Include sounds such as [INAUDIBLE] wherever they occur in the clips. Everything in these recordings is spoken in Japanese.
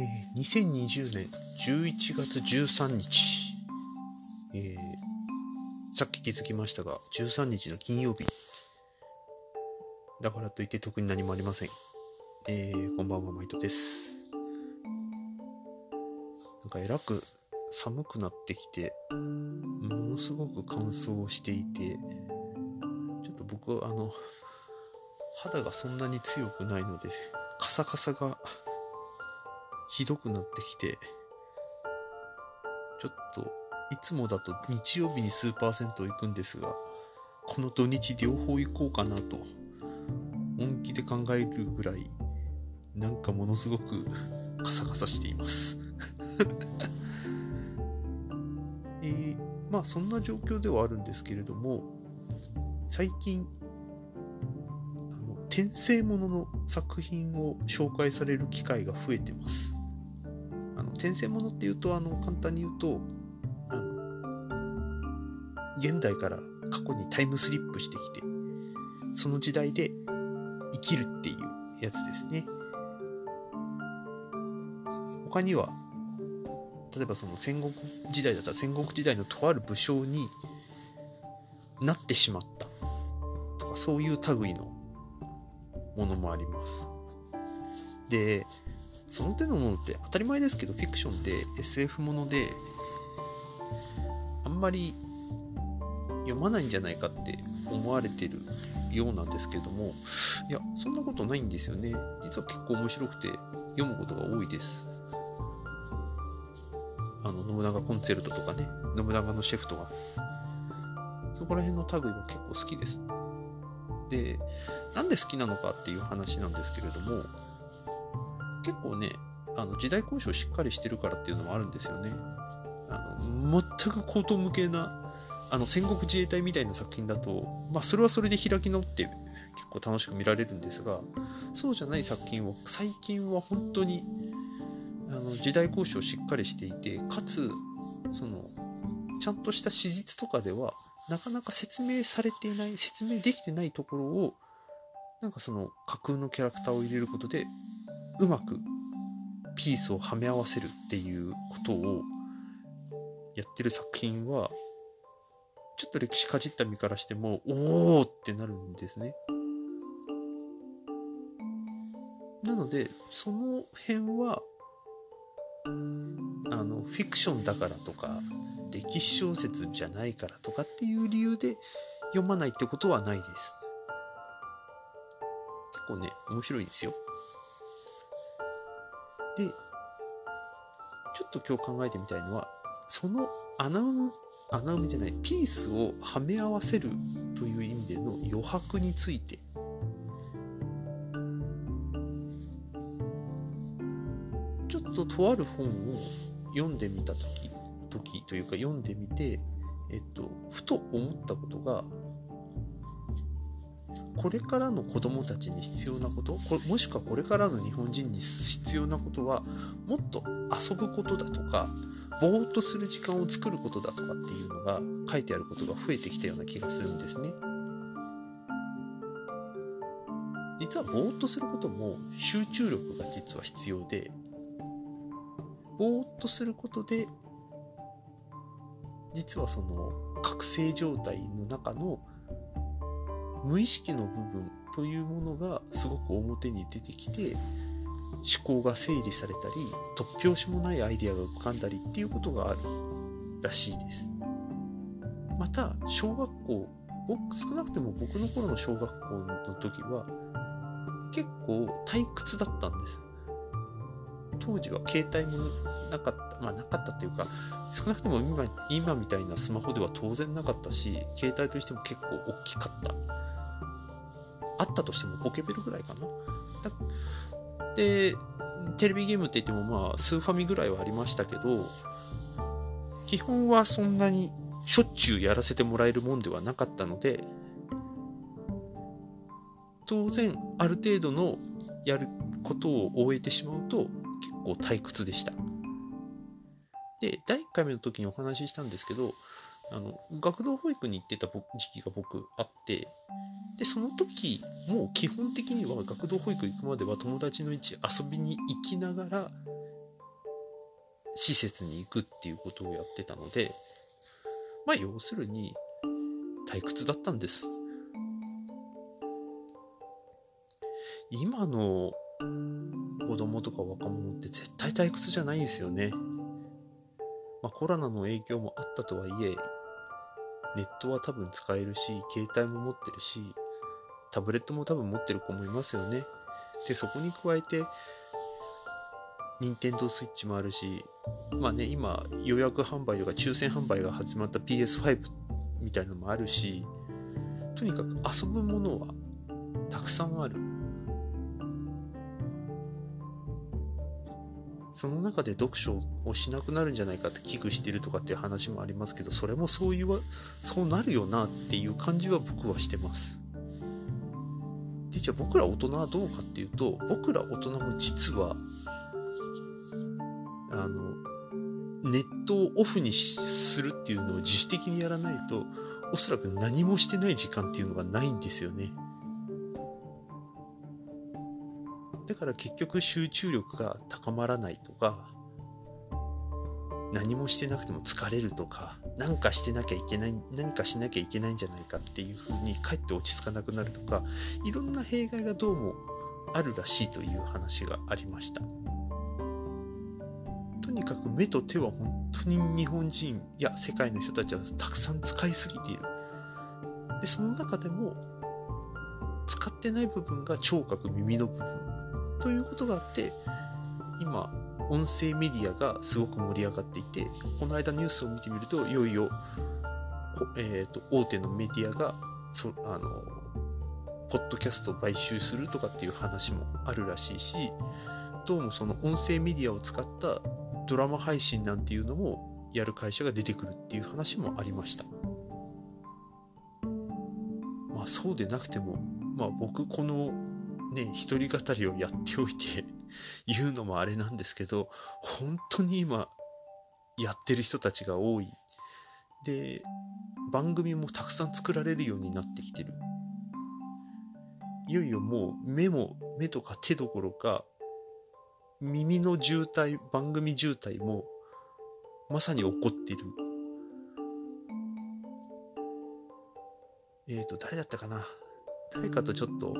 えー、2020年11月13日、えー、さっき気づきましたが、13日の金曜日。だからといって特に何もありません。えー、こんばんは、マイトです。なんかえらく寒くなってきて、ものすごく乾燥していて、ちょっと僕あの、肌がそんなに強くないので、カサカサがひどくなってきて、ちょっと、いつもだと日曜日に数パーセント行くんですが、この土日両方行こうかなと、本気で考えるぐらい、なんかものすごくカサカサしています [LAUGHS] えー、まあそんな状況ではあるんですけれども、最近、あの転生ものの作品を紹介される機会が増えてます。転生ものっていうと、あの、簡単に言うと、あの、現代から過去にタイムスリップしてきて、その時代で生きるっていうやつですね。他には、例えばその戦国時代だったら戦国時代のとある武将になってしまったとかそういう類のものもあります。で、その手のものって当たり前ですけどフィクションで SF ものであんまり読まないんじゃないかって思われてるようなんですけどもいやそんなことないんですよね。実は結構面白くて読むことが多いです。あの信長コンチェルトとかね信長のシェフとか。そこら辺の類は結構好きです。でなんで好きなのかっていう話なんですけれども結構ね、あの時代交渉しっかりしてるからっていうのもあるんですよね。あの全く口頭無形なあの戦国自衛隊みたいな作品だと、まあ、それはそれで開き直って結構楽しく見られるんですがそうじゃない作品は最近は本当にあの時代交渉しっかりしていてかつそのちゃんとした史実とかではなかなか説明されていない説明できてないところをなんかその架空のキャラクターを入れることでうまくピースをはめ合わせるっていうことをやってる作品はちょっと歴史かじった身からしてもおおってなるんですね。なのでその辺はあのフィクションだからとか歴史小説じゃないからとかっていう理由で読まないってことはないです。結構ね面白いんですよ。で、ちょっと今日考えてみたいのは、その穴埋め、穴埋めじゃない、ピースをはめ合わせるという意味での余白について。ちょっととある本を読んでみた時、時というか読んでみて、えっと、ふと思ったことが、これからの子供たちに必要なこともしくはこれからの日本人に必要なことはもっと遊ぶことだとかぼーっとする時間を作ることだとかっていうのが書いてあることが増えてきたような気がするんですね。実はぼーっとすることも集中力が実は必要でぼーっとすることで実はその覚醒状態の中の無意識の部分というものがすごく表に出てきて思考が整理されたり突拍子もないアイデアが浮かんだりっていうことがあるらしいです。また小学校僕少なくても僕の頃の小学校の時は結構退屈だったんです。当時は携帯もなかったまあなかったっていうか少なくとも今今みたいなスマホでは当然なかったし携帯としても結構大きかった。あったとしてもポケベルぐらいかな。で、テレビゲームって言ってもまあ、スーファミぐらいはありましたけど、基本はそんなにしょっちゅうやらせてもらえるもんではなかったので、当然、ある程度のやることを終えてしまうと、結構退屈でした。で、第1回目の時にお話ししたんですけど、あの学童保育に行ってた時期が僕あってでその時もう基本的には学童保育行くまでは友達の位置遊びに行きながら施設に行くっていうことをやってたのでまあ要するに退屈だったんです今の子供とか若者って絶対退屈じゃないんですよね。まあ、コロナの影響もあったとはいえ、ネットは多分使えるし、携帯も持ってるし、タブレットも多分持ってる子もいますよね。で、そこに加えて、任天堂 switch もあるし、まあね、今予約販売とか抽選販売が始まった PS5 みたいなのもあるし、とにかく遊ぶものはたくさんある。その中で読書をしなくなるんじゃないかって危惧してるとかっていう話もありますけどそれもそういうそうなるよなっていう感じは僕はしてますでじゃあ僕ら大人はどうかっていうと僕ら大人も実はあのネットをオフにするっていうのを自主的にやらないとおそらく何もしてない時間っていうのがないんですよね。だから結局集中力が高まらないとか何もしてなくても疲れるとか何かしてなきゃいけない何かしなきゃいけないんじゃないかっていうふうにかえって落ち着かなくなるとかいろんな弊害がどうもあるらしいという話がありました。とにかく目と手は本当に日本人や世界の人たちはたくさん使いすぎている。でその中でも使ってない部分が聴覚耳の部分ということがあって今音声メディアがすごく盛り上がっていてこの間ニュースを見てみるといよいよ、えーと、大手のメディアがそあのポッドキャストを買収するとかっていう話もあるらしいしどうもその音声メディアを使ったドラマ配信なんていうのもやる会社が出てくるっていう話もありました。まあそうでなくてもまあ僕このね、一人語りをやっておいて言うのもあれなんですけど、本当に今、やってる人たちが多い。で、番組もたくさん作られるようになってきてる。いよいよもう目も、目とか手どころか、耳の渋滞、番組渋滞も、まさに起こってる。えっ、ー、と、誰だったかな？誰かとちょっと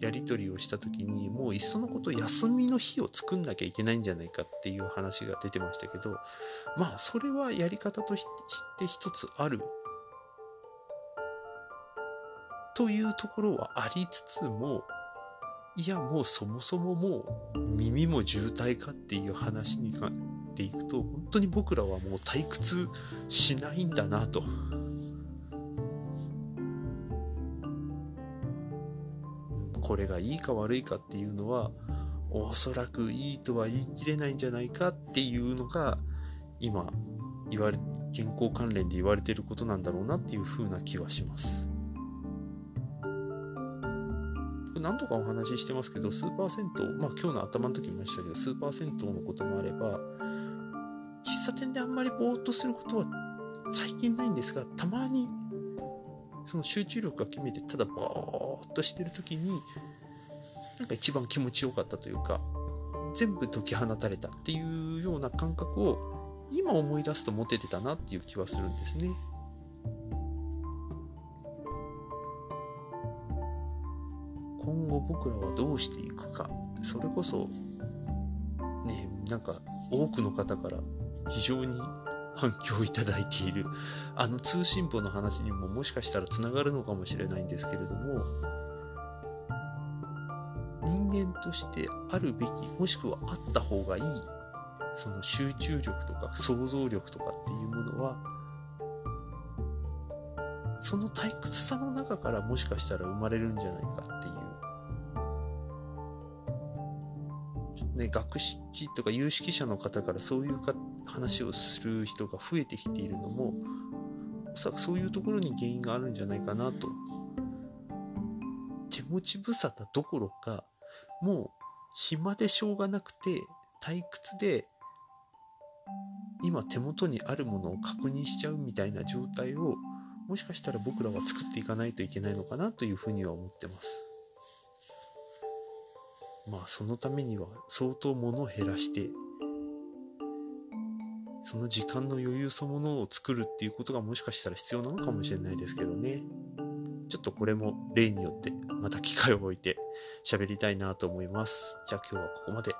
やり取りをした時にもういっそのこと休みの日を作んなきゃいけないんじゃないかっていう話が出てましたけどまあそれはやり方として一つあるというところはありつつもいやもうそもそももう耳も渋滞かっていう話にかっていくと本当に僕らはもう退屈しないんだなと。これがいいか悪いかっていうのはおそらくいいとは言い切れないんじゃないかっていうのが今言われ健康関連で言われてることなんだろうなっていう風な気はします。何度かお話ししてますけどスーパー銭湯まあ今日の頭の時も言いましたけどスーパー銭湯のこともあれば喫茶店であんまりぼーっとすることは最近ないんですがたまにその集中力が決めてただぼーっとしてる時になんか一番気持ちよかったというか全部解き放たれたっていうような感覚を今思い出すと持ててたなっていう気はするんですね。今後僕らはどうしていくかそれこそねなんか多くの方から非常に反響をいただいている。あの通信簿の話にももしかしたらつながるのかもしれないんですけれども人間としてあるべきもしくはあった方がいいその集中力とか想像力とかっていうものはその退屈さの中からもしかしたら生まれるんじゃないかっていう。ね、学識とか有識者の方からそういうか話をする人が増えてきているのもおそらくそういうところに原因があるんじゃないかなと手持ち無沙汰どころかもう暇でしょうがなくて退屈で今手元にあるものを確認しちゃうみたいな状態をもしかしたら僕らは作っていかないといけないのかなというふうには思ってます。まあそのためには相当物を減らしてその時間の余裕そのものを作るっていうことがもしかしたら必要なのかもしれないですけどね。ちょっとこれも例によってまた機会を置いて喋りたいなと思います。じゃあ今日はここまで。